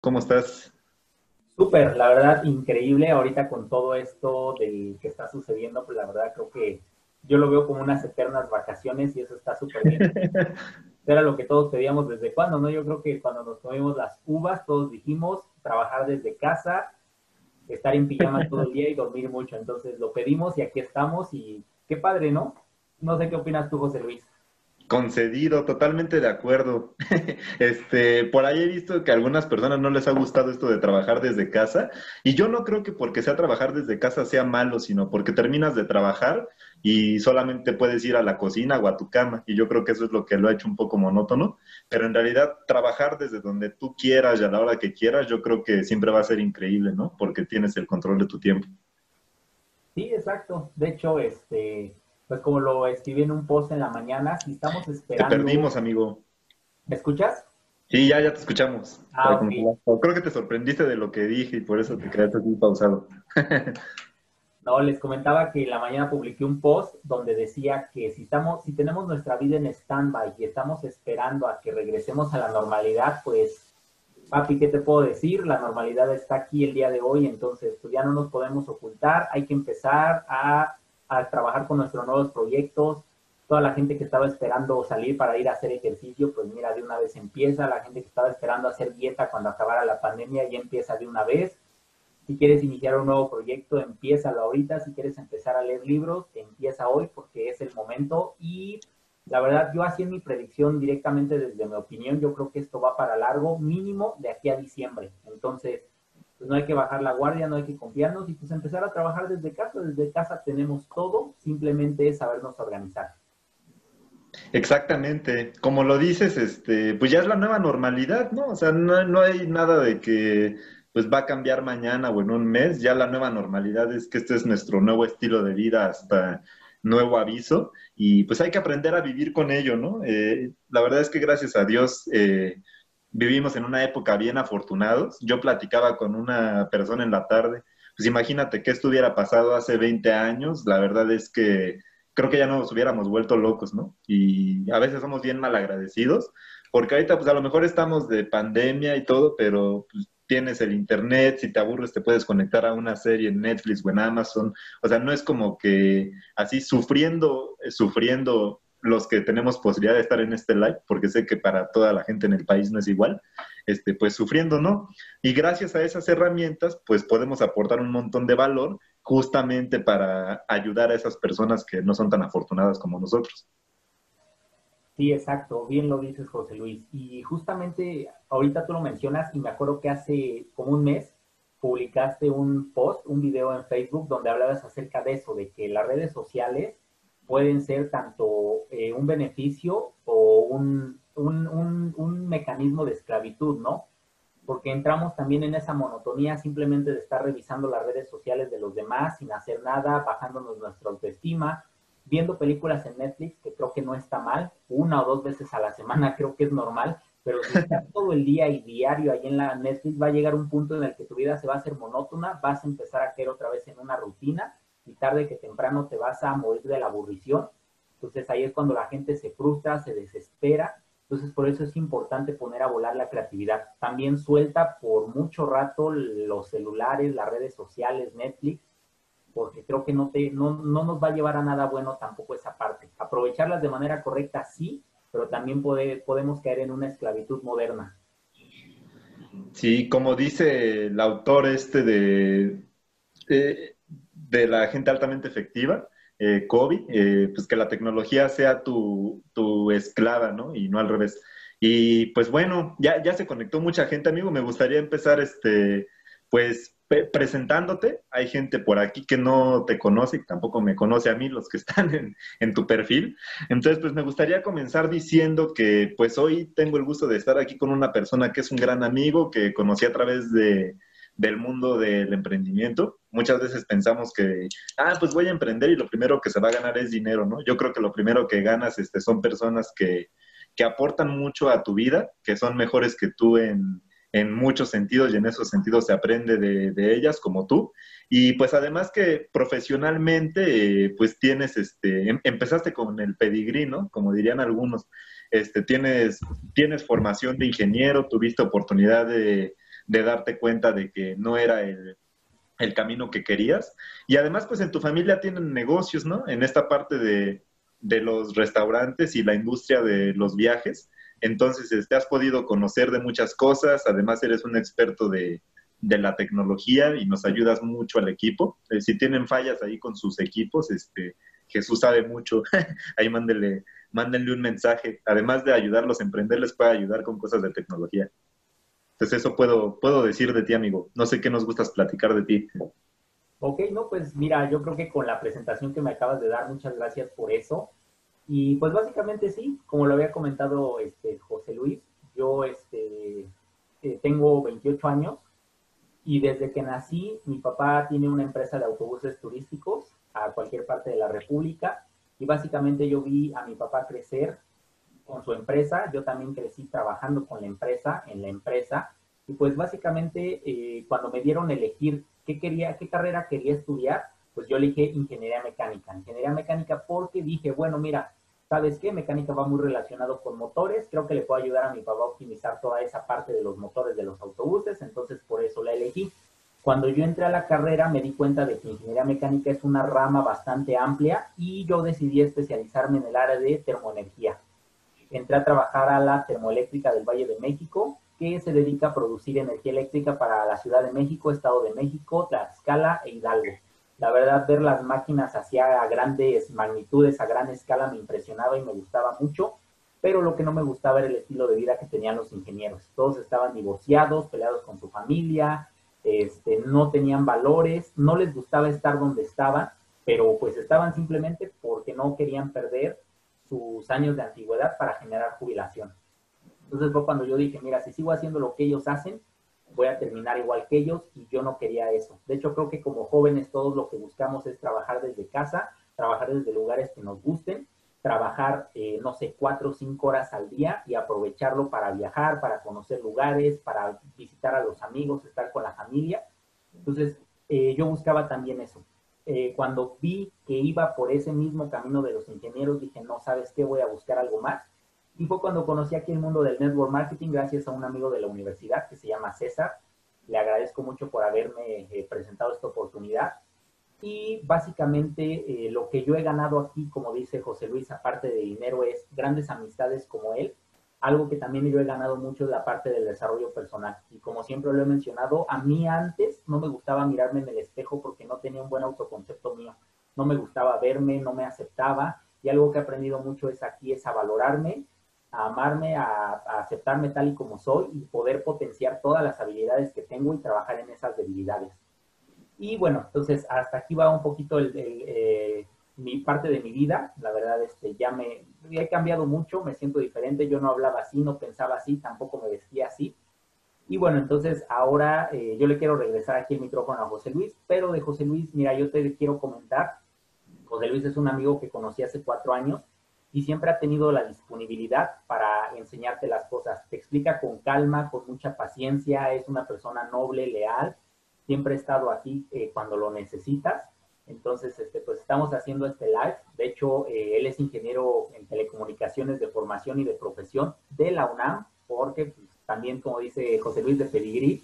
¿Cómo estás? Súper, la verdad, increíble. Ahorita con todo esto del que está sucediendo, pues la verdad creo que yo lo veo como unas eternas vacaciones y eso está súper bien. Era lo que todos pedíamos desde cuando, ¿no? Yo creo que cuando nos comimos las uvas, todos dijimos trabajar desde casa, estar en pijama todo el día y dormir mucho. Entonces lo pedimos y aquí estamos y qué padre, ¿no? No sé qué opinas tú, José Luis. Concedido, totalmente de acuerdo. Este, por ahí he visto que a algunas personas no les ha gustado esto de trabajar desde casa y yo no creo que porque sea trabajar desde casa sea malo, sino porque terminas de trabajar y solamente puedes ir a la cocina o a tu cama y yo creo que eso es lo que lo ha hecho un poco monótono, pero en realidad trabajar desde donde tú quieras y a la hora que quieras, yo creo que siempre va a ser increíble, ¿no? Porque tienes el control de tu tiempo. Sí, exacto. De hecho, este pues como lo escribí en un post en la mañana, si estamos esperando... Te perdimos, amigo. ¿Me escuchas? Sí, ya, ya te escuchamos. Ah, Creo que te sorprendiste de lo que dije y por eso te quedaste así pausado. no, les comentaba que en la mañana publiqué un post donde decía que si estamos, si tenemos nuestra vida en stand-by y estamos esperando a que regresemos a la normalidad, pues, papi, ¿qué te puedo decir? La normalidad está aquí el día de hoy, entonces pues ya no nos podemos ocultar, hay que empezar a a trabajar con nuestros nuevos proyectos. Toda la gente que estaba esperando salir para ir a hacer ejercicio, pues mira, de una vez empieza. La gente que estaba esperando hacer dieta cuando acabara la pandemia ya empieza de una vez. Si quieres iniciar un nuevo proyecto, empieza ahorita. Si quieres empezar a leer libros, empieza hoy porque es el momento. Y la verdad, yo así en mi predicción directamente desde mi opinión, yo creo que esto va para largo, mínimo de aquí a diciembre. Entonces, pues no hay que bajar la guardia, no hay que confiarnos y pues empezar a trabajar desde casa. Desde casa tenemos todo, simplemente es sabernos organizar. Exactamente, como lo dices, este, pues ya es la nueva normalidad, ¿no? O sea, no, no hay nada de que pues va a cambiar mañana o en un mes, ya la nueva normalidad es que este es nuestro nuevo estilo de vida hasta nuevo aviso y pues hay que aprender a vivir con ello, ¿no? Eh, la verdad es que gracias a Dios, eh, vivimos en una época bien afortunados. Yo platicaba con una persona en la tarde, pues imagínate qué estuviera pasado hace 20 años, la verdad es que creo que ya nos hubiéramos vuelto locos, ¿no? Y a veces somos bien malagradecidos, porque ahorita pues a lo mejor estamos de pandemia y todo, pero pues, tienes el internet, si te aburres te puedes conectar a una serie en Netflix o en Amazon, o sea, no es como que así sufriendo, sufriendo los que tenemos posibilidad de estar en este live, porque sé que para toda la gente en el país no es igual, este, pues sufriendo, ¿no? Y gracias a esas herramientas, pues podemos aportar un montón de valor justamente para ayudar a esas personas que no son tan afortunadas como nosotros. Sí, exacto, bien lo dices, José Luis. Y justamente ahorita tú lo mencionas y me acuerdo que hace como un mes publicaste un post, un video en Facebook donde hablabas acerca de eso, de que las redes sociales pueden ser tanto eh, un beneficio o un, mecanismo de esclavitud, ¿no? Porque entramos también en esa monotonía simplemente de estar revisando las redes sociales de los demás sin hacer nada, bajándonos nuestra autoestima, viendo películas en Netflix, que creo que no está mal, una o dos veces a la semana creo que es normal, pero si estás todo el día y diario ahí en la Netflix, va a llegar un punto en el que tu vida se va a hacer monótona, vas a empezar a caer otra vez en una rutina y tarde que temprano te vas a morir de la aburrición. Entonces ahí es cuando la gente se frustra, se desespera. Entonces por eso es importante poner a volar la creatividad. También suelta por mucho rato los celulares, las redes sociales, Netflix, porque creo que no, te, no, no nos va a llevar a nada bueno tampoco esa parte. Aprovecharlas de manera correcta sí, pero también puede, podemos caer en una esclavitud moderna. Sí, como dice el autor este de... Eh, de la gente altamente efectiva, eh, COVID, eh, pues que la tecnología sea tu, tu, esclava, ¿no? Y no al revés. Y pues bueno, ya, ya se conectó mucha gente, amigo. Me gustaría empezar, este, pues, presentándote. Hay gente por aquí que no te conoce y tampoco me conoce a mí, los que están en, en, tu perfil. Entonces, pues me gustaría comenzar diciendo que, pues hoy tengo el gusto de estar aquí con una persona que es un gran amigo, que conocí a través de, del mundo del emprendimiento. Muchas veces pensamos que, ah, pues voy a emprender y lo primero que se va a ganar es dinero, ¿no? Yo creo que lo primero que ganas este, son personas que, que aportan mucho a tu vida, que son mejores que tú en, en muchos sentidos y en esos sentidos se aprende de, de ellas como tú. Y pues además que profesionalmente, pues tienes, este, em, empezaste con el pedigrí, ¿no? Como dirían algunos, este, tienes, tienes formación de ingeniero, tuviste oportunidad de, de darte cuenta de que no era el, el camino que querías. Y además, pues en tu familia tienen negocios, ¿no? En esta parte de, de los restaurantes y la industria de los viajes. Entonces, este, has podido conocer de muchas cosas, además eres un experto de, de la tecnología y nos ayudas mucho al equipo. Eh, si tienen fallas ahí con sus equipos, este, Jesús sabe mucho, ahí mándenle, mándenle un mensaje. Además de ayudarlos a emprender, les puede ayudar con cosas de tecnología. Entonces eso puedo, puedo decir de ti, amigo. No sé qué nos gustas platicar de ti. Ok, no, pues mira, yo creo que con la presentación que me acabas de dar, muchas gracias por eso. Y pues básicamente sí, como lo había comentado este, José Luis, yo este, eh, tengo 28 años y desde que nací mi papá tiene una empresa de autobuses turísticos a cualquier parte de la República y básicamente yo vi a mi papá crecer con su empresa, yo también crecí trabajando con la empresa, en la empresa, y pues básicamente eh, cuando me dieron elegir qué quería, qué carrera quería estudiar, pues yo elegí ingeniería mecánica. Ingeniería mecánica porque dije, bueno, mira, ¿sabes qué? Mecánica va muy relacionado con motores, creo que le puedo ayudar a mi papá a optimizar toda esa parte de los motores de los autobuses, entonces por eso la elegí. Cuando yo entré a la carrera me di cuenta de que ingeniería mecánica es una rama bastante amplia y yo decidí especializarme en el área de termoenergía entré a trabajar a la termoeléctrica del Valle de México, que se dedica a producir energía eléctrica para la Ciudad de México, Estado de México, Tlaxcala e Hidalgo. La verdad, ver las máquinas hacia grandes magnitudes, a gran escala, me impresionaba y me gustaba mucho, pero lo que no me gustaba era el estilo de vida que tenían los ingenieros. Todos estaban divorciados, peleados con su familia, este, no tenían valores, no les gustaba estar donde estaban, pero pues estaban simplemente porque no querían perder sus años de antigüedad para generar jubilación. Entonces fue cuando yo dije, mira, si sigo haciendo lo que ellos hacen, voy a terminar igual que ellos y yo no quería eso. De hecho, creo que como jóvenes todos lo que buscamos es trabajar desde casa, trabajar desde lugares que nos gusten, trabajar, eh, no sé, cuatro o cinco horas al día y aprovecharlo para viajar, para conocer lugares, para visitar a los amigos, estar con la familia. Entonces, eh, yo buscaba también eso. Eh, cuando vi que iba por ese mismo camino de los ingenieros, dije, no, ¿sabes qué? Voy a buscar algo más. Y fue cuando conocí aquí el mundo del network marketing gracias a un amigo de la universidad que se llama César. Le agradezco mucho por haberme eh, presentado esta oportunidad. Y básicamente eh, lo que yo he ganado aquí, como dice José Luis, aparte de dinero, es grandes amistades como él, algo que también yo he ganado mucho de la parte del desarrollo personal. Y como siempre lo he mencionado, a mí antes no me gustaba mirarme en el espejo porque no tenía un buen autoconcepto mío. No me gustaba verme, no me aceptaba. Y algo que he aprendido mucho es aquí, es a valorarme, a amarme, a, aceptarme tal y como soy y poder potenciar todas las habilidades que tengo y trabajar en esas debilidades. Y bueno, entonces hasta aquí va un poquito el, eh, mi parte de mi vida. La verdad, este, ya me he cambiado mucho, me siento diferente. Yo no hablaba así, no pensaba así, tampoco me vestía así. Y bueno, entonces ahora eh, yo le quiero regresar aquí el micrófono a José Luis, pero de José Luis, mira, yo te quiero comentar. José Luis es un amigo que conocí hace cuatro años y siempre ha tenido la disponibilidad para enseñarte las cosas. Te explica con calma, con mucha paciencia, es una persona noble, leal, siempre ha estado aquí eh, cuando lo necesitas entonces, este, pues estamos haciendo este live. De hecho, eh, él es ingeniero en telecomunicaciones de formación y de profesión de la UNAM, porque pues, también, como dice José Luis de Pedigrí,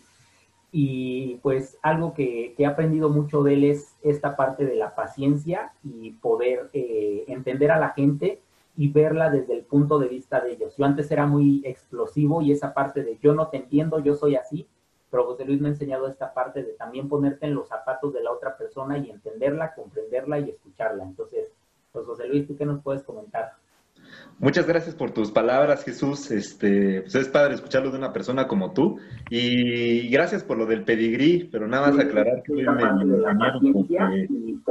y pues algo que, he aprendido mucho de él es esta parte de la paciencia y poder eh, entender a la gente y verla desde el punto de vista de ellos. Yo antes era muy explosivo y esa parte de yo no te entiendo, yo soy así, pero José Luis me ha enseñado esta parte de también ponerte en los zapatos de la otra persona y entenderla, comprenderla y escucharla. Entonces, pues José Luis, ¿tú qué nos puedes comentar? Muchas gracias por tus palabras, Jesús. Este, pues es padre escucharlo de una persona como tú. Y gracias por lo del pedigrí, pero nada más aclarar que me,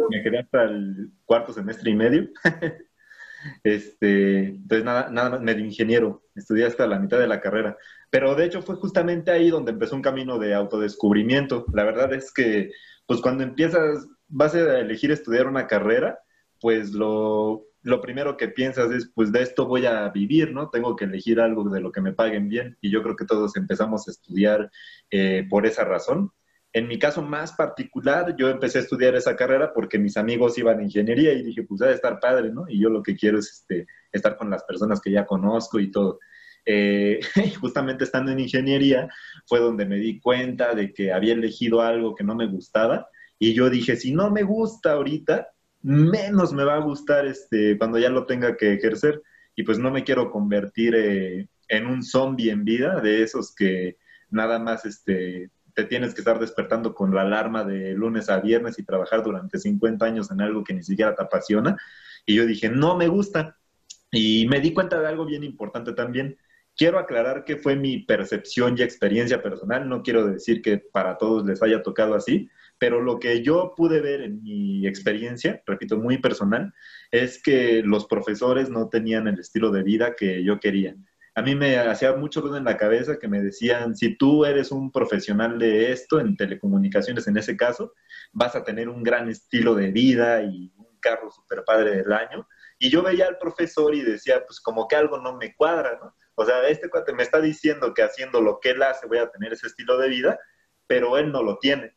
me quedé hasta el cuarto semestre y medio. este, entonces nada, nada más medio ingeniero, estudié hasta la mitad de la carrera. Pero de hecho fue justamente ahí donde empezó un camino de autodescubrimiento. La verdad es que, pues cuando empiezas, vas a elegir estudiar una carrera, pues lo, lo primero que piensas es, pues de esto voy a vivir, ¿no? Tengo que elegir algo de lo que me paguen bien. Y yo creo que todos empezamos a estudiar eh, por esa razón. En mi caso más particular, yo empecé a estudiar esa carrera porque mis amigos iban a ingeniería y dije, pues debe estar padre, ¿no? Y yo lo que quiero es este, estar con las personas que ya conozco y todo. Eh, justamente estando en ingeniería fue donde me di cuenta de que había elegido algo que no me gustaba y yo dije, si no me gusta ahorita, menos me va a gustar este, cuando ya lo tenga que ejercer y pues no me quiero convertir eh, en un zombie en vida de esos que nada más este, te tienes que estar despertando con la alarma de lunes a viernes y trabajar durante 50 años en algo que ni siquiera te apasiona. Y yo dije, no me gusta. Y me di cuenta de algo bien importante también. Quiero aclarar que fue mi percepción y experiencia personal. No quiero decir que para todos les haya tocado así, pero lo que yo pude ver en mi experiencia, repito, muy personal, es que los profesores no tenían el estilo de vida que yo quería a mí me hacía mucho ruido en la cabeza que me decían, si tú eres un profesional de esto, en telecomunicaciones en ese caso, vas a tener un gran estilo de vida y un carro super padre del año. Y yo veía al profesor y decía, pues como que algo no me cuadra, ¿no? O sea, este cuate me está diciendo que haciendo lo que él hace voy a tener ese estilo de vida, pero él no lo tiene.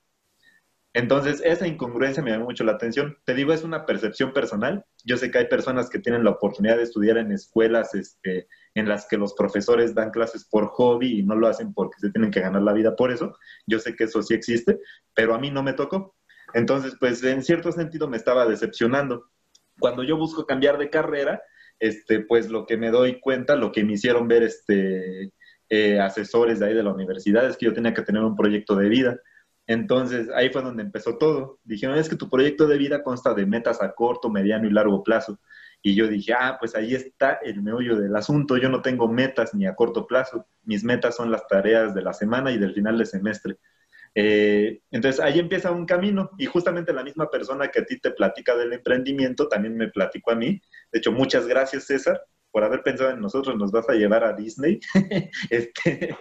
Entonces, esa incongruencia me llama mucho la atención. Te digo, es una percepción personal. Yo sé que hay personas que tienen la oportunidad de estudiar en escuelas este, en las que los profesores dan clases por hobby y no lo hacen porque se tienen que ganar la vida por eso. Yo sé que eso sí existe, pero a mí no me tocó. Entonces, pues en cierto sentido me estaba decepcionando. Cuando yo busco cambiar de carrera, este, pues lo que me doy cuenta, lo que me hicieron ver este, eh, asesores de ahí de la universidad es que yo tenía que tener un proyecto de vida. Entonces ahí fue donde empezó todo. Dijeron, es que tu proyecto de vida consta de metas a corto, mediano y largo plazo. Y yo dije, ah, pues ahí está el meollo del asunto. Yo no tengo metas ni a corto plazo. Mis metas son las tareas de la semana y del final de semestre. Eh, entonces ahí empieza un camino y justamente la misma persona que a ti te platica del emprendimiento también me platicó a mí. De hecho, muchas gracias César por haber pensado en nosotros. Nos vas a llevar a Disney. este,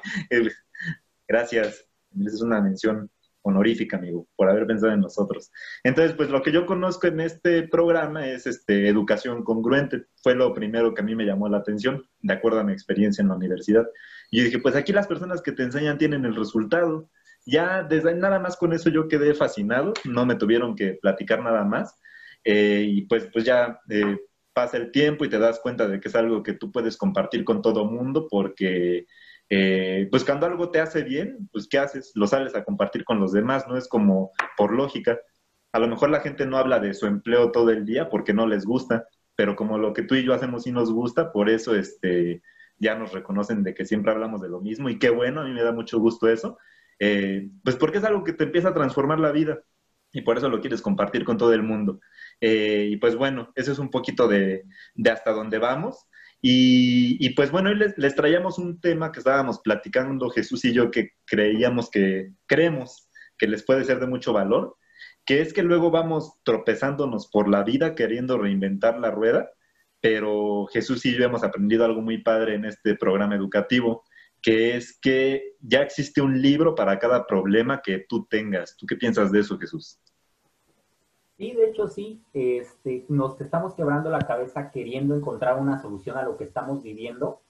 gracias. Es una mención honorífica, amigo, por haber pensado en nosotros. Entonces, pues lo que yo conozco en este programa es este, educación congruente. Fue lo primero que a mí me llamó la atención, de acuerdo a mi experiencia en la universidad. Y yo dije, pues aquí las personas que te enseñan tienen el resultado. Ya desde nada más con eso yo quedé fascinado, no me tuvieron que platicar nada más. Eh, y pues, pues ya eh, pasa el tiempo y te das cuenta de que es algo que tú puedes compartir con todo mundo porque eh, pues cuando algo te hace bien, pues ¿qué haces? Lo sales a compartir con los demás, no es como por lógica. A lo mejor la gente no habla de su empleo todo el día porque no les gusta, pero como lo que tú y yo hacemos sí nos gusta, por eso este, ya nos reconocen de que siempre hablamos de lo mismo y qué bueno, a mí me da mucho gusto eso, eh, pues porque es algo que te empieza a transformar la vida y por eso lo quieres compartir con todo el mundo. Eh, y pues bueno, eso es un poquito de, hasta dónde vamos. Y, pues bueno, hoy les, traíamos un tema que estábamos platicando Jesús y yo que creíamos que, creemos que les puede ser de mucho valor, que es que luego vamos tropezándonos por la vida queriendo reinventar la rueda, pero Jesús y yo hemos aprendido algo muy padre en este programa educativo, que es que ya existe un libro para cada problema que tú tengas. ¿Tú qué piensas de eso, Jesús? Sí, de hecho sí, este, nos estamos quebrando la cabeza queriendo encontrar una solución a lo que estamos viviendo,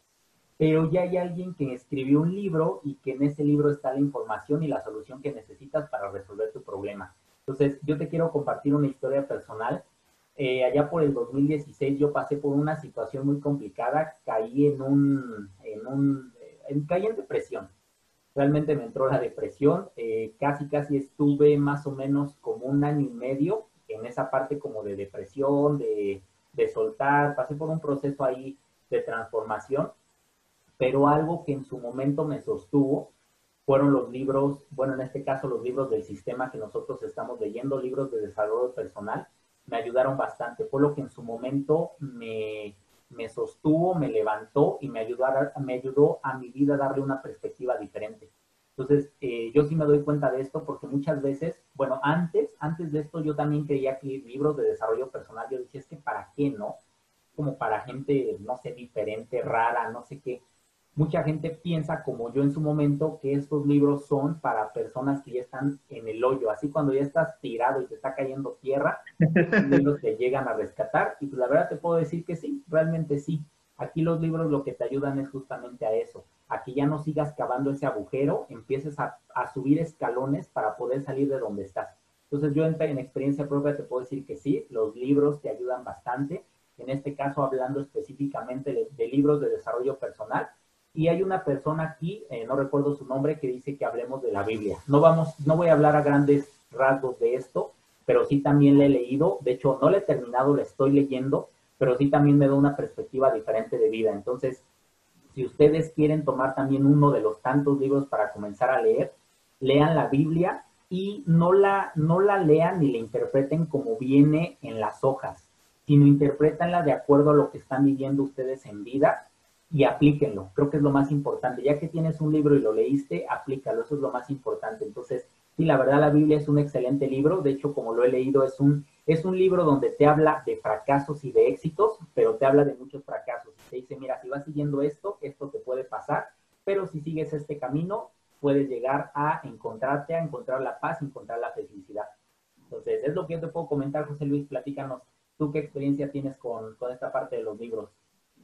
pero ya hay alguien que escribió un libro y que en ese libro está la información y la solución que necesitas para resolver tu problema. Entonces, yo te quiero compartir una historia personal. Eh, allá por el 2016 yo pasé por una situación muy complicada, caí en un, en un, en, caí en depresión. Realmente me entró la depresión, eh, casi casi estuve más o menos como un año y medio en esa parte como de depresión, de, de soltar, pasé por un proceso ahí de transformación, pero algo que en su momento me sostuvo fueron los libros, bueno, en este caso los libros del sistema que nosotros estamos leyendo, libros de desarrollo personal, me ayudaron bastante. Fue lo que en su momento me, me sostuvo, me levantó y me ayudó, me ayudó a mi vida a darle una perspectiva diferente. Entonces, eh, yo sí me doy cuenta de esto porque muchas veces, bueno, antes, antes de esto yo también creía que libros de desarrollo personal, yo decía, es que para qué, ¿no? Como para gente, no sé, diferente, rara, no sé qué. Mucha gente piensa, como yo en su momento, que estos libros son para personas que ya están en el hoyo. Así cuando ya estás tirado y te está cayendo tierra, los libros te llegan a rescatar. Y pues la verdad te puedo decir que sí, realmente sí. Aquí los libros lo que te ayudan es justamente a eso, a que ya no sigas cavando ese agujero, empieces a, subir escalones para poder salir de donde estás. Entonces yo en, en, experiencia propia te puedo decir que sí, los libros te ayudan bastante, en este caso hablando específicamente de, libros de desarrollo personal, y hay una persona aquí, eh, no recuerdo su nombre, que dice que hablemos de la Biblia. No vamos, no voy a hablar a grandes rasgos de esto, pero sí también le he leído, de hecho no le he terminado, le estoy leyendo, pero sí también me da una perspectiva diferente de vida. Entonces, si ustedes quieren tomar también uno de los tantos libros para comenzar a leer, lean la Biblia y no la, no la lean ni la interpreten como viene en las hojas, sino interpretanla de acuerdo a lo que están viviendo ustedes en vida y aplíquenlo. Creo que es lo más importante. Ya que tienes un libro y lo leíste, aplícalo. Eso es lo más importante. Entonces, sí, la verdad la Biblia es un excelente libro. De hecho, como lo he leído, es un, es un libro donde te habla de fracasos y de éxitos, pero te habla de muchos fracasos. Te dice, mira, si vas siguiendo esto, esto te puede pasar, pero si sigues este camino, puedes llegar a encontrarte, a encontrar la paz, encontrar la felicidad. Entonces, es lo que yo te puedo comentar, José Luis. Platícanos, ¿tú qué experiencia tienes con, con esta parte de los libros?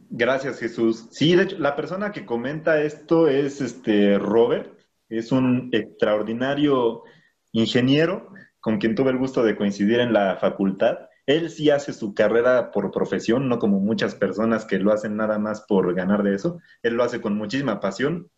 Gracias, Jesús. Sí, de hecho, la persona que comenta esto es este Robert, es un extraordinario ingeniero con quien tuve el gusto de coincidir en la facultad. Él sí hace su carrera por profesión, no como muchas personas que lo hacen nada más por ganar de eso. Él lo hace con muchísima pasión.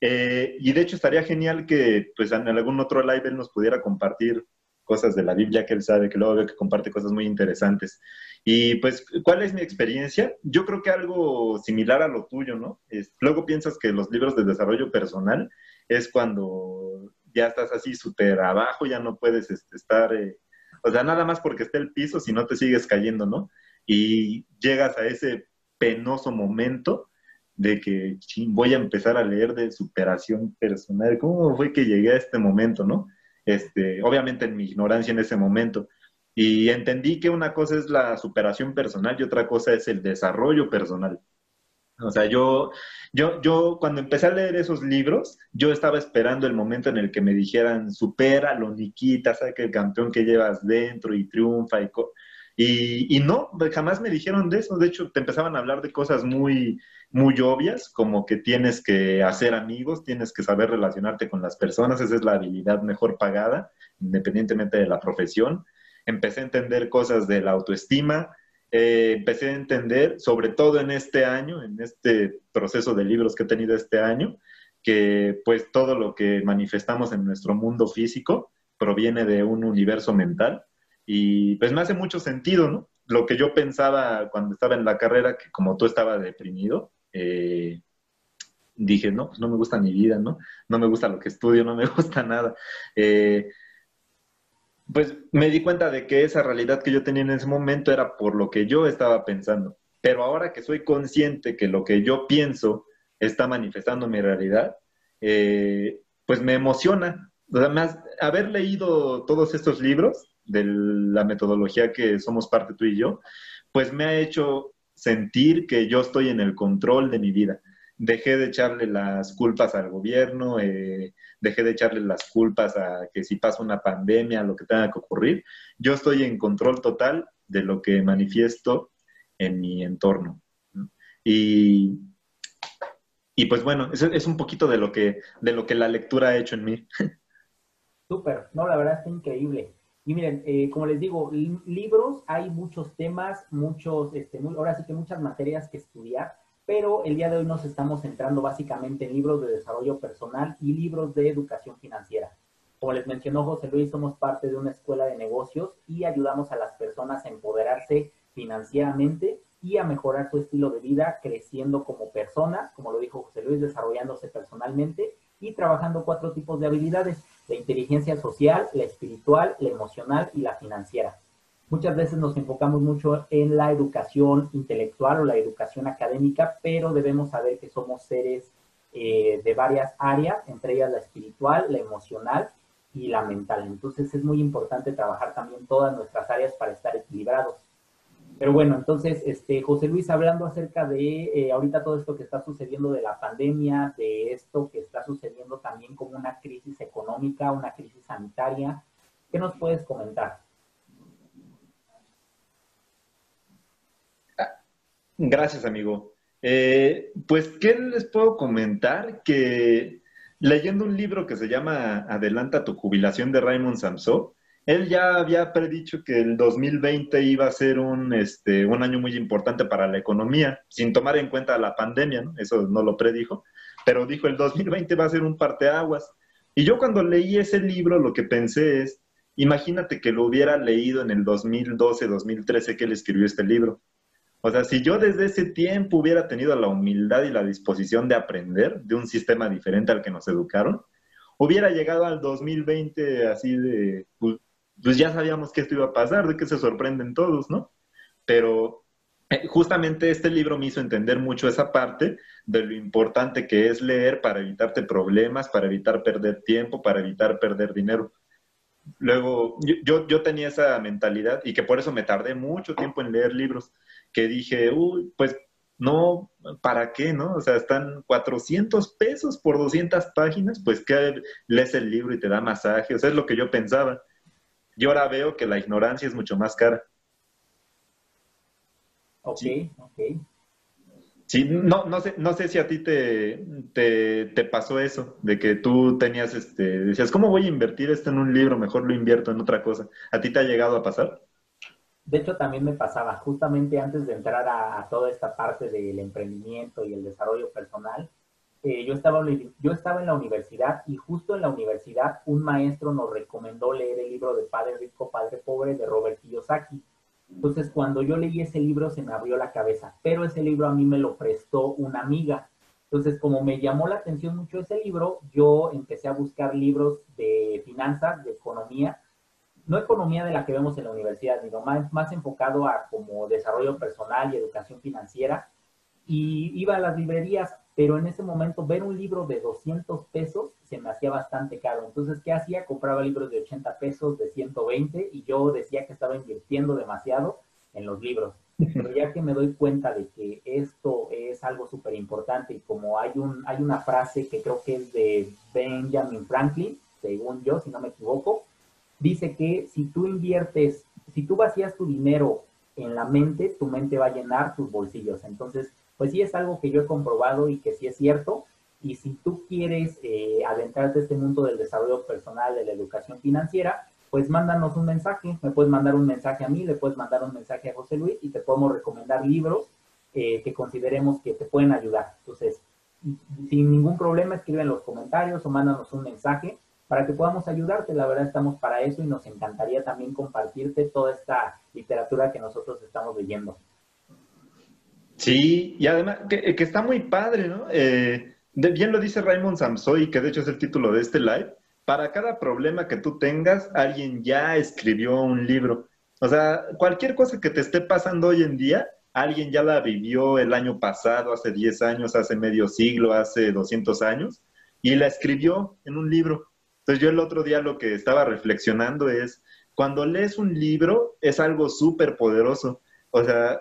Eh, y de hecho estaría genial que pues en algún otro live él nos pudiera compartir cosas de la Biblia que él sabe, que luego que comparte cosas muy interesantes. Y pues, ¿cuál es mi experiencia? Yo creo que algo similar a lo tuyo, ¿no? luego piensas que los libros de desarrollo personal es cuando ya estás así súper abajo, ya no puedes este, estar, eh, o sea, nada más porque esté el piso, si no te sigues cayendo, ¿no? Y llegas a ese penoso momento de que voy a empezar a leer de superación personal. ¿Cómo fue que llegué a este momento, no? Este, obviamente en mi ignorancia en ese momento. Y entendí que una cosa es la superación personal y otra cosa es el desarrollo personal. O sea, yo, yo, yo cuando empecé a leer esos libros, yo estaba esperando el momento en el que me dijeran, supera, lo Nikita, que el campeón que llevas dentro y triunfa y, y, y no, jamás me dijeron de eso. De hecho, te empezaban a hablar de cosas muy, muy obvias, como que tienes que hacer amigos, tienes que saber relacionarte con las personas, esa es la habilidad mejor pagada, independientemente de la profesión empecé a entender cosas de la autoestima, eh, empecé a entender, sobre todo en este año, en este proceso de libros que he tenido este año, que pues todo lo que manifestamos en nuestro mundo físico proviene de un universo mental y pues me hace mucho sentido, ¿no? Lo que yo pensaba cuando estaba en la carrera, que como tú estaba deprimido, eh, dije, no, pues no me gusta mi vida, ¿no? No me gusta lo que estudio, no me gusta nada. Eh, pues me di cuenta de que esa realidad que yo tenía en ese momento era por lo que yo estaba pensando. Pero ahora que soy consciente que lo que yo pienso está manifestando mi realidad, eh, pues me emociona. Además, haber leído todos estos libros de la metodología que somos parte tú y yo, pues me ha hecho sentir que yo estoy en el control de mi vida. Dejé de echarle las culpas al gobierno, eh, dejé de echarle las culpas a que si pasa una pandemia, lo que tenga que ocurrir. Yo estoy en control total de lo que manifiesto en mi entorno. Y, y pues bueno, es, es un poquito de lo, que, de lo que la lectura ha hecho en mí. Súper, no, la verdad está increíble. Y miren, eh, como les digo, libros, hay muchos temas, muchos, este, ahora sí que muchas materias que estudiar pero el día de hoy nos estamos centrando básicamente en libros de desarrollo personal y libros de educación financiera. Como les mencionó José Luis, somos parte de una escuela de negocios y ayudamos a las personas a empoderarse financieramente y a mejorar su estilo de vida creciendo como personas, como lo dijo José Luis, desarrollándose personalmente y trabajando cuatro tipos de habilidades, la inteligencia social, la espiritual, la emocional y la financiera. Muchas veces nos enfocamos mucho en la educación intelectual o la educación académica, pero debemos saber que somos seres eh, de varias áreas, entre ellas la espiritual, la emocional y la mental. Entonces es muy importante trabajar también todas nuestras áreas para estar equilibrados. Pero bueno, entonces, este, José Luis, hablando acerca de eh, ahorita todo esto que está sucediendo de la pandemia, de esto que está sucediendo también como una crisis económica, una crisis sanitaria, ¿qué nos puedes comentar? Gracias, amigo. Eh, pues, ¿qué les puedo comentar? Que leyendo un libro que se llama Adelanta tu jubilación de Raymond Samson, él ya había predicho que el 2020 iba a ser un, este, un año muy importante para la economía, sin tomar en cuenta la pandemia, ¿no? Eso no lo predijo, pero dijo el 2020 va a ser un parteaguas. Y yo cuando leí ese libro lo que pensé es, imagínate que lo hubiera leído en el 2012, 2013 que él escribió este libro. O sea, si yo desde ese tiempo hubiera tenido la humildad y la disposición de aprender de un sistema diferente al que nos educaron, hubiera llegado al 2020 así de, pues, pues ya sabíamos que esto iba a pasar, de que se sorprenden todos, ¿no? Pero eh, justamente este libro me hizo entender mucho esa parte de lo importante que es leer para evitarte problemas, para evitar perder tiempo, para evitar perder dinero. Luego, yo, yo tenía esa mentalidad y que por eso me tardé mucho tiempo en leer libros, que dije, uy, pues no, ¿para qué, no? O sea, están 400 pesos por 200 páginas, pues que lees el libro y te da masaje, o sea, es lo que yo pensaba. Y ahora veo que la ignorancia es mucho más cara. Ok, ok. Sí, no, no, sé, no sé si a ti te, te, pasó eso, de que tú tenías, este, decías, ¿cómo voy a invertir esto en un libro? Mejor lo invierto en otra cosa. ¿A ti te ha llegado a pasar? De hecho, también me pasaba, justamente antes de entrar a, toda esta parte del emprendimiento y el desarrollo personal, eh, yo, estaba, yo estaba en la universidad y justo en la universidad un maestro nos recomendó leer el libro de Padre Rico, Padre Pobre de Robert Kiyosaki entonces, cuando yo leí ese libro, se me abrió la cabeza, pero ese libro a mí me lo prestó una amiga. Entonces, como me llamó la atención mucho ese libro, yo empecé a buscar libros de finanzas, de economía, no economía de la que vemos en la universidad, sino más, más enfocado a como desarrollo personal y educación financiera. Y iba a las librerías, pero en ese momento ver un libro de 200 pesos se me hacía bastante caro. Entonces, ¿qué hacía? Compraba libros de 80 pesos, de 120 y yo decía que estaba invirtiendo demasiado en los libros. Pero ya que me doy cuenta de que esto es algo súper importante y como hay, un, hay una frase que creo que es de Benjamin Franklin, según yo, si no me equivoco, dice que si tú inviertes, si tú vacías tu dinero en la mente, tu mente va a llenar tus bolsillos. Entonces, pues sí es algo que yo he comprobado y que sí es cierto. Y si tú quieres eh, adentrarte a este mundo del desarrollo personal, de la educación financiera, pues mándanos un mensaje. Me puedes mandar un mensaje a mí, le puedes mandar un mensaje a José Luis y te podemos recomendar libros eh, que consideremos que te pueden ayudar. Entonces, sin ningún problema, escribe en los comentarios o mándanos un mensaje para que podamos ayudarte. La verdad estamos para eso y nos encantaría también compartirte toda esta literatura que nosotros estamos leyendo. Sí, y además que, está muy padre, ¿no? Eh, bien lo dice Raymond Samsoy, que de hecho es el título de este live. Para cada problema que tú tengas, alguien ya escribió un libro. O sea, cualquier cosa que te esté pasando hoy en día, alguien ya la vivió el año pasado, hace 10 años, hace medio siglo, hace 200 años, y la escribió en un libro. Entonces yo el otro día lo que estaba reflexionando es, cuando lees un libro es algo súper poderoso. O sea,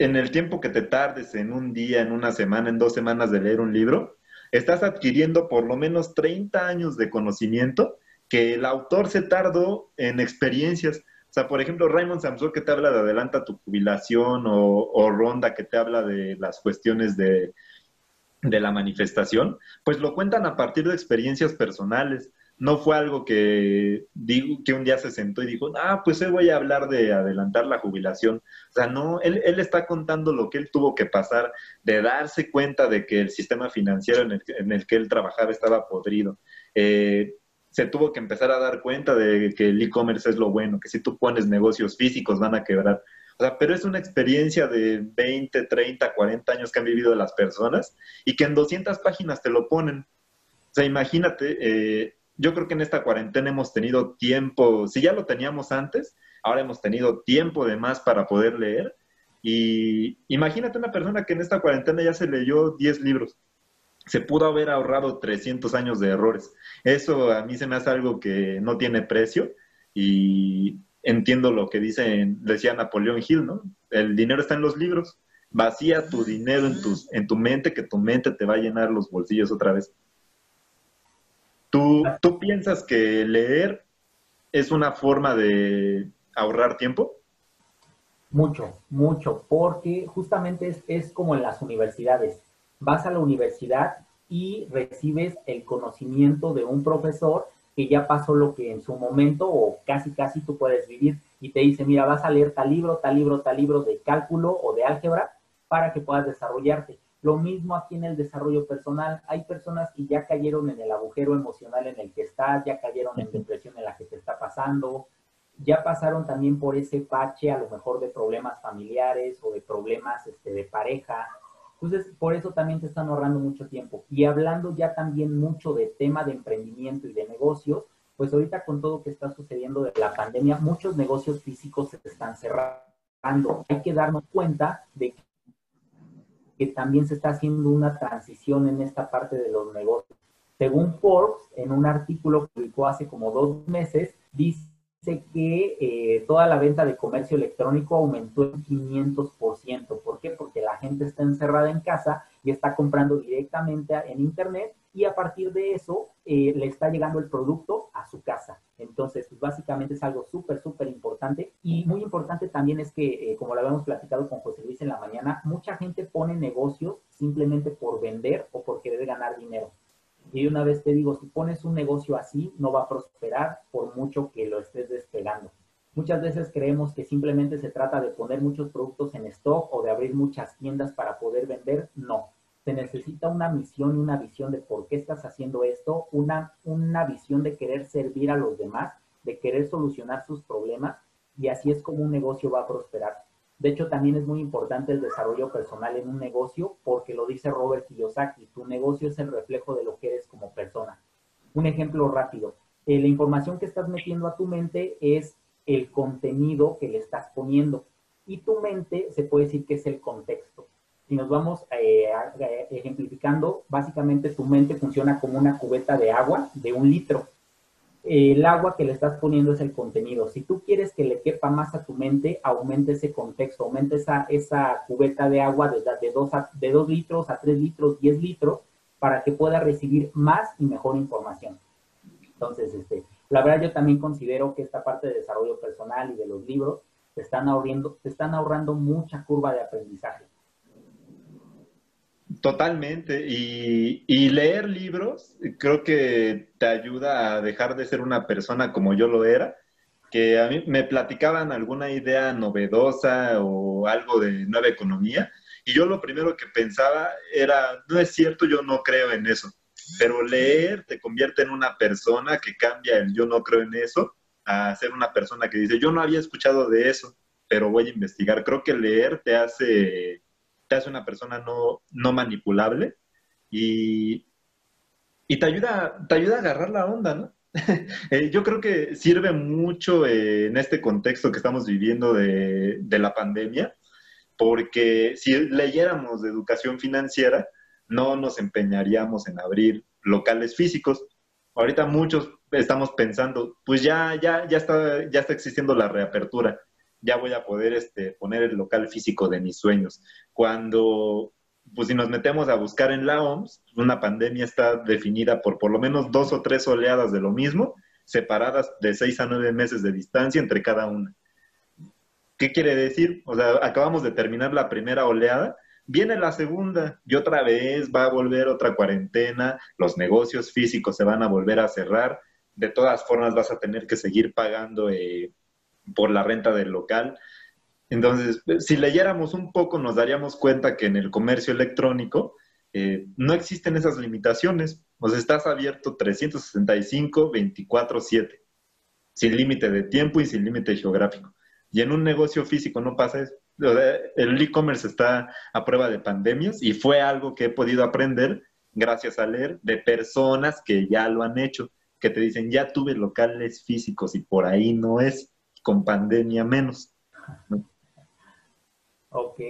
en el tiempo que te tardes, en un día, en una semana, en dos semanas de leer un libro, estás adquiriendo por lo menos 30 años de conocimiento que el autor se tardó en experiencias. O sea, por ejemplo, Raymond Samson que te habla de adelanta tu jubilación o, Ronda que te habla de las cuestiones de, de la manifestación, pues lo cuentan a partir de experiencias personales no fue algo que, digo, que un día se sentó y dijo, ah, pues hoy voy a hablar de adelantar la jubilación. O sea, no, él, él está contando lo que él tuvo que pasar, de darse cuenta de que el sistema financiero en el, en el que él trabajaba estaba podrido. Eh, se tuvo que empezar a dar cuenta de que el e-commerce es lo bueno, que si tú pones negocios físicos van a quebrar. O sea, pero es una experiencia de 20, 30, 40 años que han vivido las personas y que en 200 páginas te lo ponen. O sea, imagínate, eh, yo creo que en esta cuarentena hemos tenido tiempo, si ya lo teníamos antes, ahora hemos tenido tiempo de más para poder leer. Y imagínate una persona que en esta cuarentena ya se leyó 10 libros. Se pudo haber ahorrado 300 años de errores. Eso a mí se me hace algo que no tiene precio y entiendo lo que dice, decía Napoleón Hill, ¿no? El dinero está en los libros. Vacía tu dinero en, tus, en tu mente, que tu mente te va a llenar los bolsillos otra vez. ¿Tú, ¿Tú piensas que leer es una forma de ahorrar tiempo? Mucho, mucho, porque justamente es, es, como en las universidades. Vas a la universidad y recibes el conocimiento de un profesor que ya pasó lo que en su momento o casi casi tú puedes vivir y te dice, mira, vas a leer tal libro, tal libro, tal libro de cálculo o de álgebra para que puedas desarrollarte. Lo mismo aquí en el desarrollo personal. Hay personas que ya cayeron en el agujero emocional en el que estás, ya cayeron en depresión en la que te está pasando, ya pasaron también por ese pache a lo mejor de problemas familiares o de problemas este, de pareja. Entonces, por eso también te están ahorrando mucho tiempo. Y hablando ya también mucho de tema de emprendimiento y de negocios, pues ahorita con todo que está sucediendo de la pandemia, muchos negocios físicos se están cerrando. Hay que darnos cuenta de que también se está haciendo una transición en esta parte de los negocios. Según Forbes, en un artículo que publicó hace como dos meses, dice que eh, toda la venta de comercio electrónico aumentó en 500%. ¿Por qué? Porque la gente está encerrada en casa y está comprando directamente en Internet y a partir de eso eh, le está llegando el producto a su casa. Entonces, pues básicamente es algo súper, súper importante. Y muy importante también es que, eh, como lo habíamos platicado con José Luis en la mañana, mucha gente pone negocios simplemente por vender o por querer ganar dinero. Y una vez te digo, si pones un negocio así, no va a prosperar por mucho que lo estés despegando. Muchas veces creemos que simplemente se trata de poner muchos productos en stock o de abrir muchas tiendas para poder vender. No. Se necesita una misión y una visión de por qué estás haciendo esto, una, una visión de querer servir a los demás, de querer solucionar sus problemas y así es como un negocio va a prosperar. De hecho, también es muy importante el desarrollo personal en un negocio porque lo dice Robert Kiyosaki, tu negocio es el reflejo de lo que eres como persona. Un ejemplo rápido, eh, la información que estás metiendo a tu mente es el contenido que le estás poniendo y tu mente se puede decir que es el contexto. Si nos vamos eh, ejemplificando, básicamente tu mente funciona como una cubeta de agua de un litro el agua que le estás poniendo es el contenido. Si tú quieres que le quepa más a tu mente, aumente ese contexto, aumente esa, esa cubeta de agua de, de, dos de 2 litros a 3 litros, 10 litros, para que pueda recibir más y mejor información. Entonces, este, la verdad yo también considero que esta parte de desarrollo personal y de los libros te están ahorrando, te están ahorrando mucha curva de aprendizaje. Totalmente. Y, leer libros creo que te ayuda a dejar de ser una persona como yo lo era, que a mí me platicaban alguna idea novedosa o algo de nueva economía. Y yo lo primero que pensaba era, no es cierto, yo no creo en eso. Pero leer te convierte en una persona que cambia el yo no creo en eso a ser una persona que dice, yo no había escuchado de eso, pero voy a investigar. Creo que leer te hace te hace una persona no, no manipulable y, y te, ayuda, te ayuda a agarrar la onda, ¿no? Eh, yo creo que sirve mucho eh, en este contexto que estamos viviendo de, de, la pandemia, porque si leyéramos de educación financiera, no nos empeñaríamos en abrir locales físicos. Ahorita muchos estamos pensando, pues ya, ya, ya, está, ya está existiendo la reapertura ya voy a poder este, poner el local físico de mis sueños. Cuando, pues si nos metemos a buscar en la OMS, una pandemia está definida por por lo menos dos o tres oleadas de lo mismo, separadas de seis a nueve meses de distancia entre cada una. ¿Qué quiere decir? O sea, acabamos de terminar la primera oleada, viene la segunda y otra vez va a volver otra cuarentena, los negocios físicos se van a volver a cerrar, de todas formas vas a tener que seguir pagando eh, por la renta del local. Entonces, si leyéramos un poco, nos daríamos cuenta que en el comercio electrónico eh, no existen esas limitaciones. O sea, estás abierto 365, 24, 7, sin límite de tiempo y sin límite geográfico. Y en un negocio físico no pasa eso. El e-commerce está a prueba de pandemias y fue algo que he podido aprender gracias a leer de personas que ya lo han hecho, que te dicen, ya tuve locales físicos y por ahí no es con pandemia menos. Ok,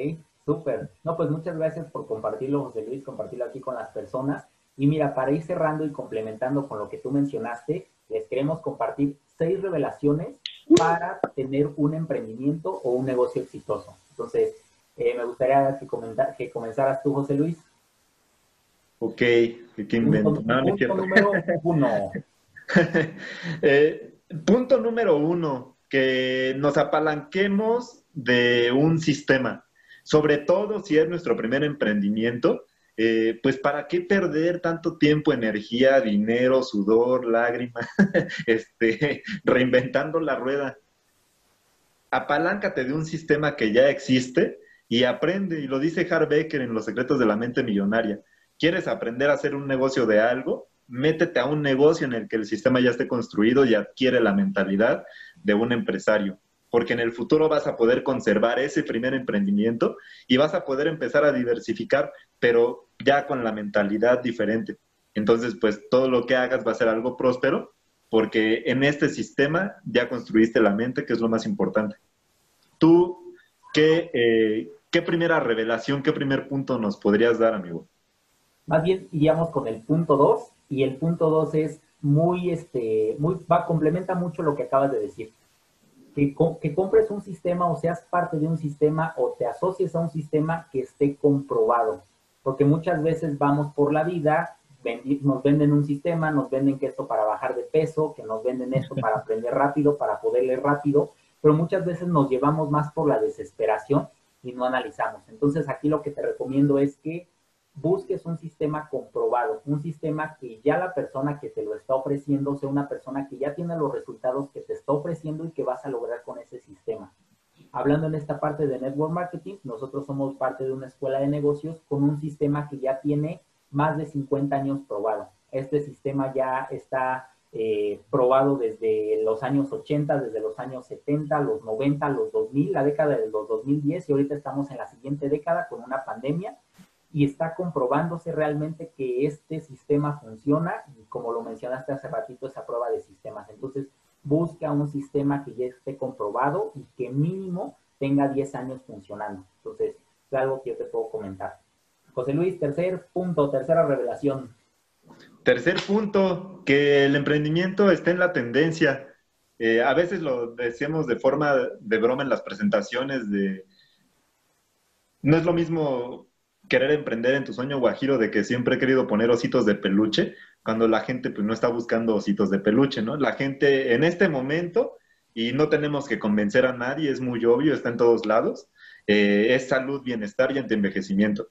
súper. No, pues muchas gracias por compartirlo, José Luis, compartirlo aquí con las personas. Y mira, para ir cerrando y complementando con lo que tú mencionaste, les queremos compartir seis revelaciones para tener un emprendimiento o un negocio exitoso. Entonces, eh, me gustaría que, que comenzaras tú, José Luis. Ok, ¿qué invento? Punto, número uno. Eh, punto número uno que nos apalanquemos de un sistema, sobre todo si es nuestro primer emprendimiento, eh, pues para qué perder tanto tiempo, energía, dinero, sudor, lágrimas, este, reinventando la rueda. Apaláncate de un sistema que ya existe y aprende. Y lo dice Harbecker en Los secretos de la mente millonaria. ¿Quieres aprender a hacer un negocio de algo? Métete a un negocio en el que el sistema ya esté construido y adquiere la mentalidad de un empresario porque en el futuro vas a poder conservar ese primer emprendimiento y vas a poder empezar a diversificar, pero ya con la mentalidad diferente. Entonces, pues todo lo que hagas va a ser algo próspero, porque en este sistema ya construiste la mente, que es lo más importante. Tú, ¿qué, eh, ¿qué primera revelación, qué primer punto nos podrías dar, amigo? Más bien iríamos con el punto 2, y el punto 2 es muy, este, muy, va, complementa mucho lo que acabas de decir que, compres un sistema o seas parte de un sistema o te asocies a un sistema que esté comprobado. Porque muchas veces vamos por la vida, nos venden un sistema, nos venden que esto para bajar de peso, que nos venden esto para aprender rápido, para poder leer rápido, pero muchas veces nos llevamos más por la desesperación y no analizamos. Entonces aquí lo que te recomiendo es que busques un sistema comprobado, un sistema que ya la persona que te lo está ofreciendo sea una persona que ya tiene los resultados que te está ofreciendo y que vas a lograr con ese sistema. Hablando en esta parte de network marketing, nosotros somos parte de una escuela de negocios con un sistema que ya tiene más de 50 años probado. Este sistema ya está eh, probado desde los años 80, desde los años 70, los 90, los 2000, la década de los 2010 y ahorita estamos en la siguiente década con una pandemia y está comprobándose realmente que este sistema funciona como lo mencionaste hace ratito, esa prueba de sistemas. Entonces, busca un sistema que ya esté comprobado y que mínimo tenga 10 años funcionando. Entonces, es algo que yo te puedo comentar. José Luis, tercer punto, tercera revelación. Tercer punto, que el emprendimiento esté en la tendencia. Eh, a veces lo decíamos de forma de broma en las presentaciones de... No es lo mismo querer emprender en tu sueño guajiro de que siempre he querido poner ositos de peluche, cuando la gente pues no está buscando ositos de peluche, ¿no? La gente en este momento, y no tenemos que convencer a nadie, es muy obvio, está en todos lados, eh, es salud, bienestar y anti-envejecimiento.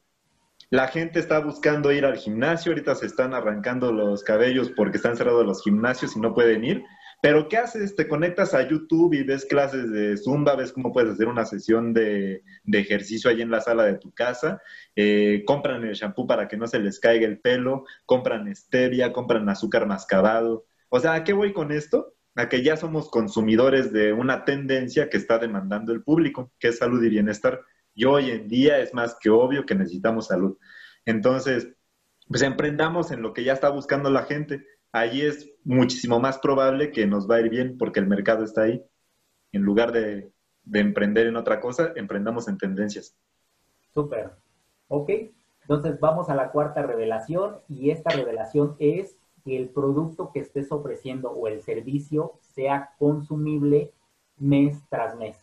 La gente está buscando ir al gimnasio, ahorita se están arrancando los cabellos porque están cerrados los gimnasios y no pueden ir, pero ¿qué haces? Te conectas a YouTube y ves clases de Zumba, ves cómo puedes hacer una sesión de, ejercicio ahí en la sala de tu casa, eh, compran el shampoo para que no se les caiga el pelo, compran stevia, compran azúcar mascabado. O sea, ¿a qué voy con esto? A que ya somos consumidores de una tendencia que está demandando el público, que es salud y bienestar. Y hoy en día es más que obvio que necesitamos salud. Entonces, pues emprendamos en lo que ya está buscando la gente ahí es muchísimo más probable que nos va a ir bien porque el mercado está ahí. En lugar de, emprender en otra cosa, emprendamos en tendencias. Súper. Ok. Entonces vamos a la cuarta revelación y esta revelación es que el producto que estés ofreciendo o el servicio sea consumible mes tras mes.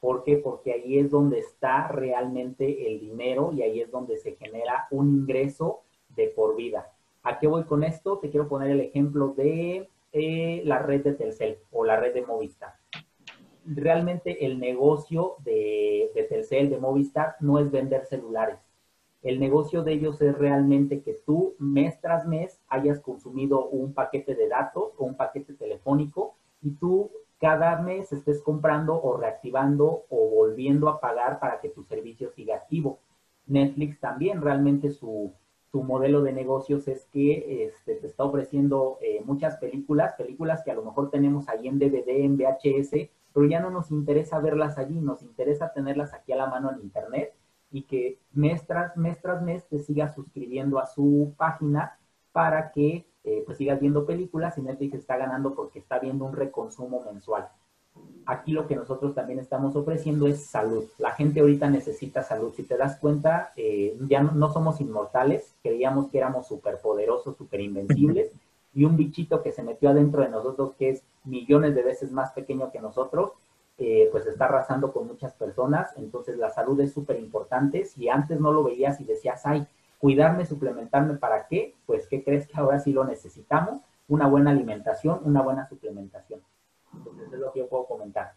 ¿Por qué? Porque ahí es donde está realmente el dinero y ahí es donde se genera un ingreso de por vida. ¿A qué voy con esto? Te quiero poner el ejemplo de eh, la red de Telcel o la red de Movistar. Realmente el negocio de, de Telcel, de Movistar, no es vender celulares. El negocio de ellos es realmente que tú mes tras mes hayas consumido un paquete de datos o un paquete telefónico y tú cada mes estés comprando o reactivando o volviendo a pagar para que tu servicio siga activo. Netflix también realmente su, su modelo de negocios es que este, te está ofreciendo eh, muchas películas, películas que a lo mejor tenemos ahí en DVD, en VHS, pero ya no nos interesa verlas allí, nos interesa tenerlas aquí a la mano en Internet y que mes tras mes, tras mes te sigas suscribiendo a su página para que eh, pues sigas viendo películas y Netflix está ganando porque está viendo un reconsumo mensual. Aquí lo que nosotros también estamos ofreciendo es salud. La gente ahorita necesita salud. Si te das cuenta, eh, ya no, somos inmortales. Creíamos que éramos superpoderosos, super invencibles. Y un bichito que se metió adentro de nosotros, que es millones de veces más pequeño que nosotros, eh, pues está arrasando con muchas personas. Entonces la salud es súper importante. Si antes no lo veías y decías, ay, cuidarme, suplementarme, ¿para qué? Pues, ¿qué crees que ahora sí lo necesitamos? Una buena alimentación, una buena suplementación. Entonces, es lo que yo puedo comentar.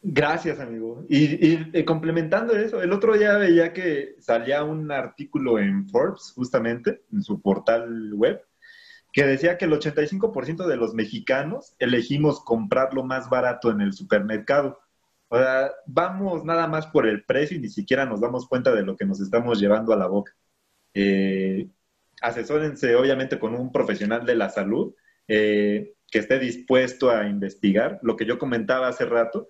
Gracias, amigo. Y, complementando eso, el otro día veía que salía un artículo en Forbes, justamente, en su portal web, que decía que el 85% de los mexicanos elegimos comprar lo más barato en el supermercado. O sea, vamos nada más por el precio y ni siquiera nos damos cuenta de lo que nos estamos llevando a la boca. Eh, asesórense obviamente con un profesional de la salud eh, que esté dispuesto a investigar. Lo que yo comentaba hace rato,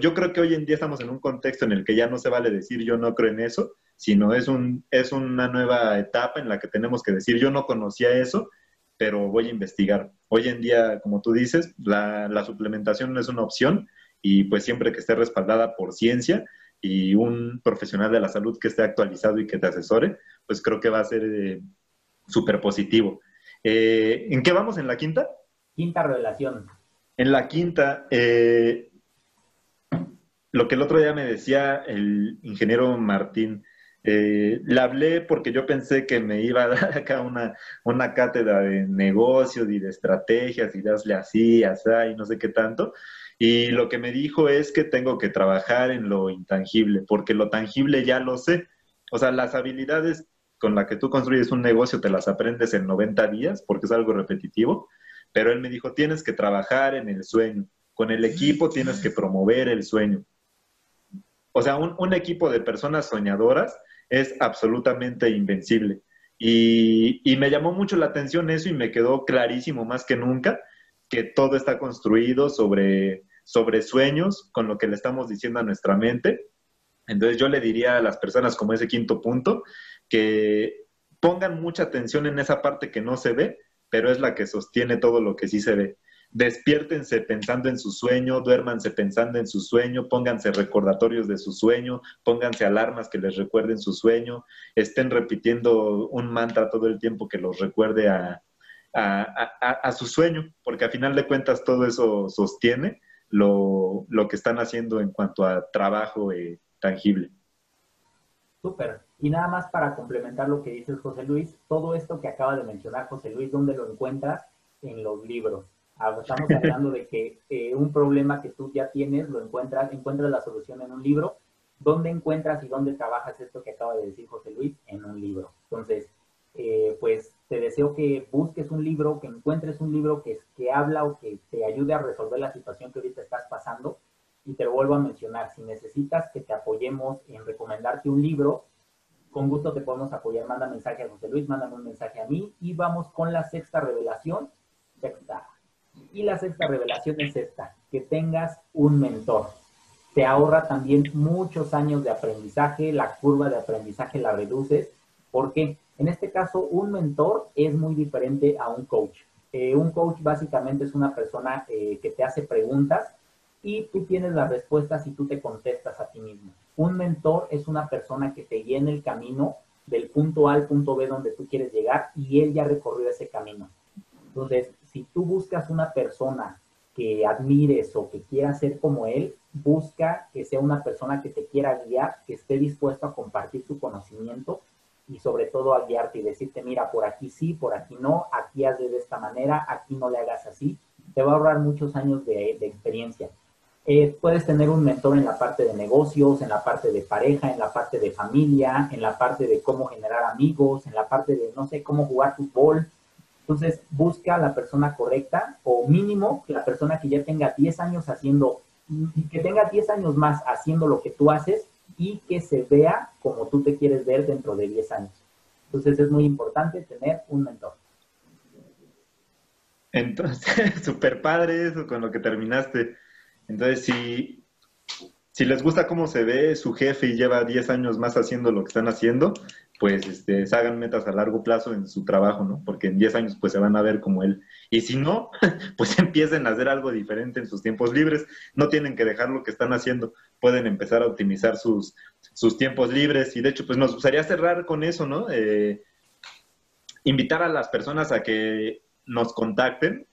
yo creo que hoy en día estamos en un contexto en el que ya no se vale decir yo no creo en eso, sino es, un, es una nueva etapa en la que tenemos que decir yo no conocía eso, pero voy a investigar. Hoy en día, como tú dices, la, la suplementación no es una opción y pues siempre que esté respaldada por ciencia y un profesional de la salud que esté actualizado y que te asesore, pues creo que va a ser eh, súper positivo. Eh, ¿En qué vamos? ¿En la quinta? Quinta revelación. En la quinta, eh, lo que el otro día me decía el ingeniero Martín, eh, le hablé porque yo pensé que me iba a dar acá una, una cátedra de negocios y de estrategias y dasle así, así y no sé qué tanto. Y lo que me dijo es que tengo que trabajar en lo intangible, porque lo tangible ya lo sé. O sea, las habilidades con las que tú construyes un negocio te las aprendes en 90 días, porque es algo repetitivo. Pero él me dijo, tienes que trabajar en el sueño. Con el equipo tienes que promover el sueño. O sea, un, un equipo de personas soñadoras es absolutamente invencible. Y, y, me llamó mucho la atención eso y me quedó clarísimo más que nunca que todo está construido sobre, sobre sueños, con lo que le estamos diciendo a nuestra mente. Entonces yo le diría a las personas como ese quinto punto que pongan mucha atención en esa parte que no se ve, pero es la que sostiene todo lo que sí se ve despiértense pensando en su sueño, duérmanse pensando en su sueño, pónganse recordatorios de su sueño, pónganse alarmas que les recuerden su sueño, estén repitiendo un mantra todo el tiempo que los recuerde a, su sueño, porque a final de cuentas todo eso sostiene lo, que están haciendo en cuanto a trabajo eh, tangible. Súper. Y nada más para complementar lo que dices, José Luis, todo esto que acaba de mencionar José Luis, ¿dónde lo encuentras? En los libros Ah, estamos hablando de que eh, un problema que tú ya tienes, lo encuentras, encuentras la solución en un libro. ¿Dónde encuentras y dónde trabajas esto que acaba de decir José Luis? En un libro. Entonces, eh, pues te deseo que busques un libro, que encuentres un libro que, que habla o que te ayude a resolver la situación que ahorita estás pasando. Y te lo vuelvo a mencionar, si necesitas que te apoyemos en recomendarte un libro, con gusto te podemos apoyar. Manda mensaje a José Luis, mándame un mensaje a mí y vamos con la sexta revelación. Sexta y la sexta revelación es esta, que tengas un mentor. Te ahorra también muchos años de aprendizaje, la curva de aprendizaje la reduces, porque en este caso un mentor es muy diferente a un coach. Eh, un coach básicamente es una persona eh, que te hace preguntas y tú tienes las respuestas y tú te contestas a ti mismo. Un mentor es una persona que te guía en el camino del punto A al punto B donde tú quieres llegar y él ya recorrió ese camino. Entonces, si tú buscas una persona que admires o que quiera ser como él, busca que sea una persona que te quiera guiar, que esté dispuesto a compartir tu conocimiento y sobre todo a guiarte y decirte, mira, por aquí sí, por aquí no, aquí hazle de esta manera, aquí no le hagas así. Te va a ahorrar muchos años de, experiencia. Eh, puedes tener un mentor en la parte de negocios, en la parte de pareja, en la parte de familia, en la parte de cómo generar amigos, en la parte de, no sé, cómo jugar fútbol, entonces, busca a la persona correcta o mínimo la persona que ya tenga 10 años haciendo, que tenga 10 años más haciendo lo que tú haces y que se vea como tú te quieres ver dentro de 10 años. Entonces, es muy importante tener un mentor. Entonces, súper padre eso con lo que terminaste. Entonces, si, si les gusta cómo se ve su jefe y lleva 10 años más haciendo lo que están haciendo, pues este, hagan metas a largo plazo en su trabajo, ¿no? Porque en 10 años pues se van a ver como él. Y si no, pues empiecen a hacer algo diferente en sus tiempos libres. No tienen que dejar lo que están haciendo. Pueden empezar a optimizar sus, sus tiempos libres. Y de hecho, pues nos gustaría cerrar con eso, ¿no? Eh, invitar a las personas a que nos contacten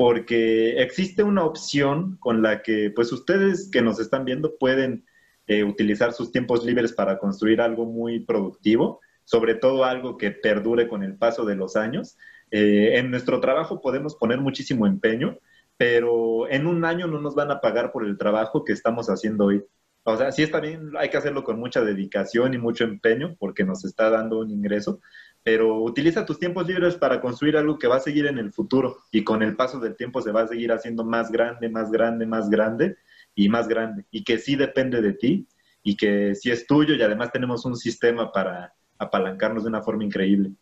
porque existe una opción con la que pues ustedes que nos están viendo pueden eh, utilizar sus tiempos libres para construir algo muy productivo sobre todo algo que perdure con el paso de los años. Eh, en nuestro trabajo podemos poner muchísimo empeño, pero en un año no nos van a pagar por el trabajo que estamos haciendo hoy. O sea, sí está bien, hay que hacerlo con mucha dedicación y mucho empeño porque nos está dando un ingreso, pero utiliza tus tiempos libres para construir algo que va a seguir en el futuro y con el paso del tiempo se va a seguir haciendo más grande, más grande, más grande y más grande, y que sí depende de ti, y que sí es tuyo, y además tenemos un sistema para apalancarnos de una forma increíble.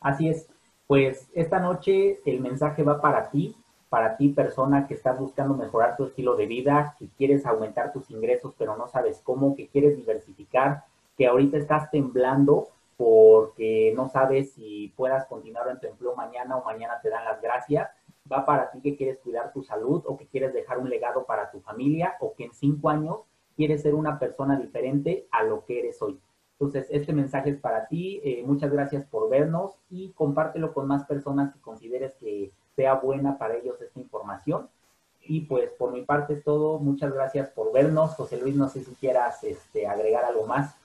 Así es. Pues esta noche el mensaje va para ti, para ti persona que estás buscando mejorar tu estilo de vida, que quieres aumentar tus ingresos pero no sabes cómo, que quieres diversificar, que ahorita estás temblando porque no sabes si puedas continuar en tu empleo mañana o mañana te dan las gracias. Va para ti que quieres cuidar tu salud o que quieres dejar un legado para tu familia o que en cinco años quieres ser una persona diferente a lo que eres hoy. Entonces, este mensaje es para ti. Eh, muchas gracias por vernos y compártelo con más personas que consideres que sea buena para ellos esta información. Y pues por mi parte es todo. Muchas gracias por vernos. José Luis, no sé si quieras este, agregar algo más.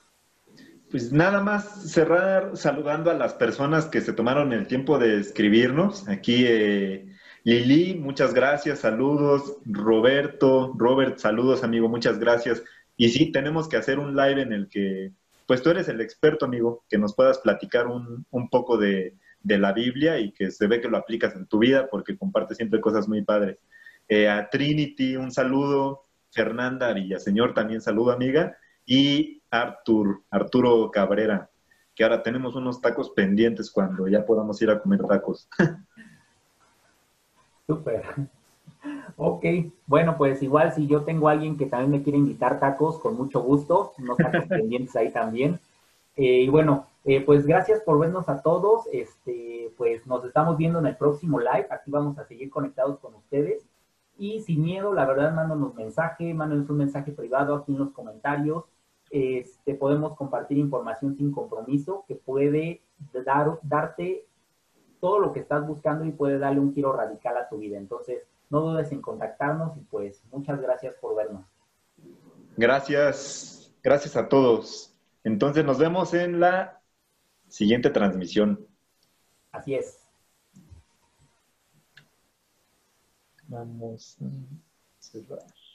Pues nada más cerrar saludando a las personas que se tomaron el tiempo de escribirnos. Aquí eh, Lili, muchas gracias, saludos. Roberto, Robert, saludos amigo, muchas gracias. Y sí, tenemos que hacer un live en el que pues tú eres el experto, amigo, que nos puedas platicar un, poco de, la Biblia y que se ve que lo aplicas en tu vida porque compartes siempre cosas muy padres. Eh, a Trinity, un saludo. Fernanda Villaseñor, también saludo, amiga. Y Artur, Arturo Cabrera, que ahora tenemos unos tacos pendientes cuando ya podamos ir a comer tacos. Súper. Ok, bueno, pues igual si yo tengo a alguien que también me quiere invitar tacos, con mucho gusto, no tacos pendientes ahí también. Eh, y bueno, eh, pues gracias por vernos a todos. Este, pues nos estamos viendo en el próximo live. Aquí vamos a seguir conectados con ustedes. Y sin miedo, la verdad, mándanos mensaje, mándanos un mensaje privado aquí en los comentarios. Este, podemos compartir información sin compromiso que puede dar, darte todo lo que estás buscando y puede darle un giro radical a tu vida. Entonces, no dudes en contactarnos y pues muchas gracias por vernos. Gracias, gracias a todos. Entonces nos vemos en la siguiente transmisión. Así es. Vamos a cerrar.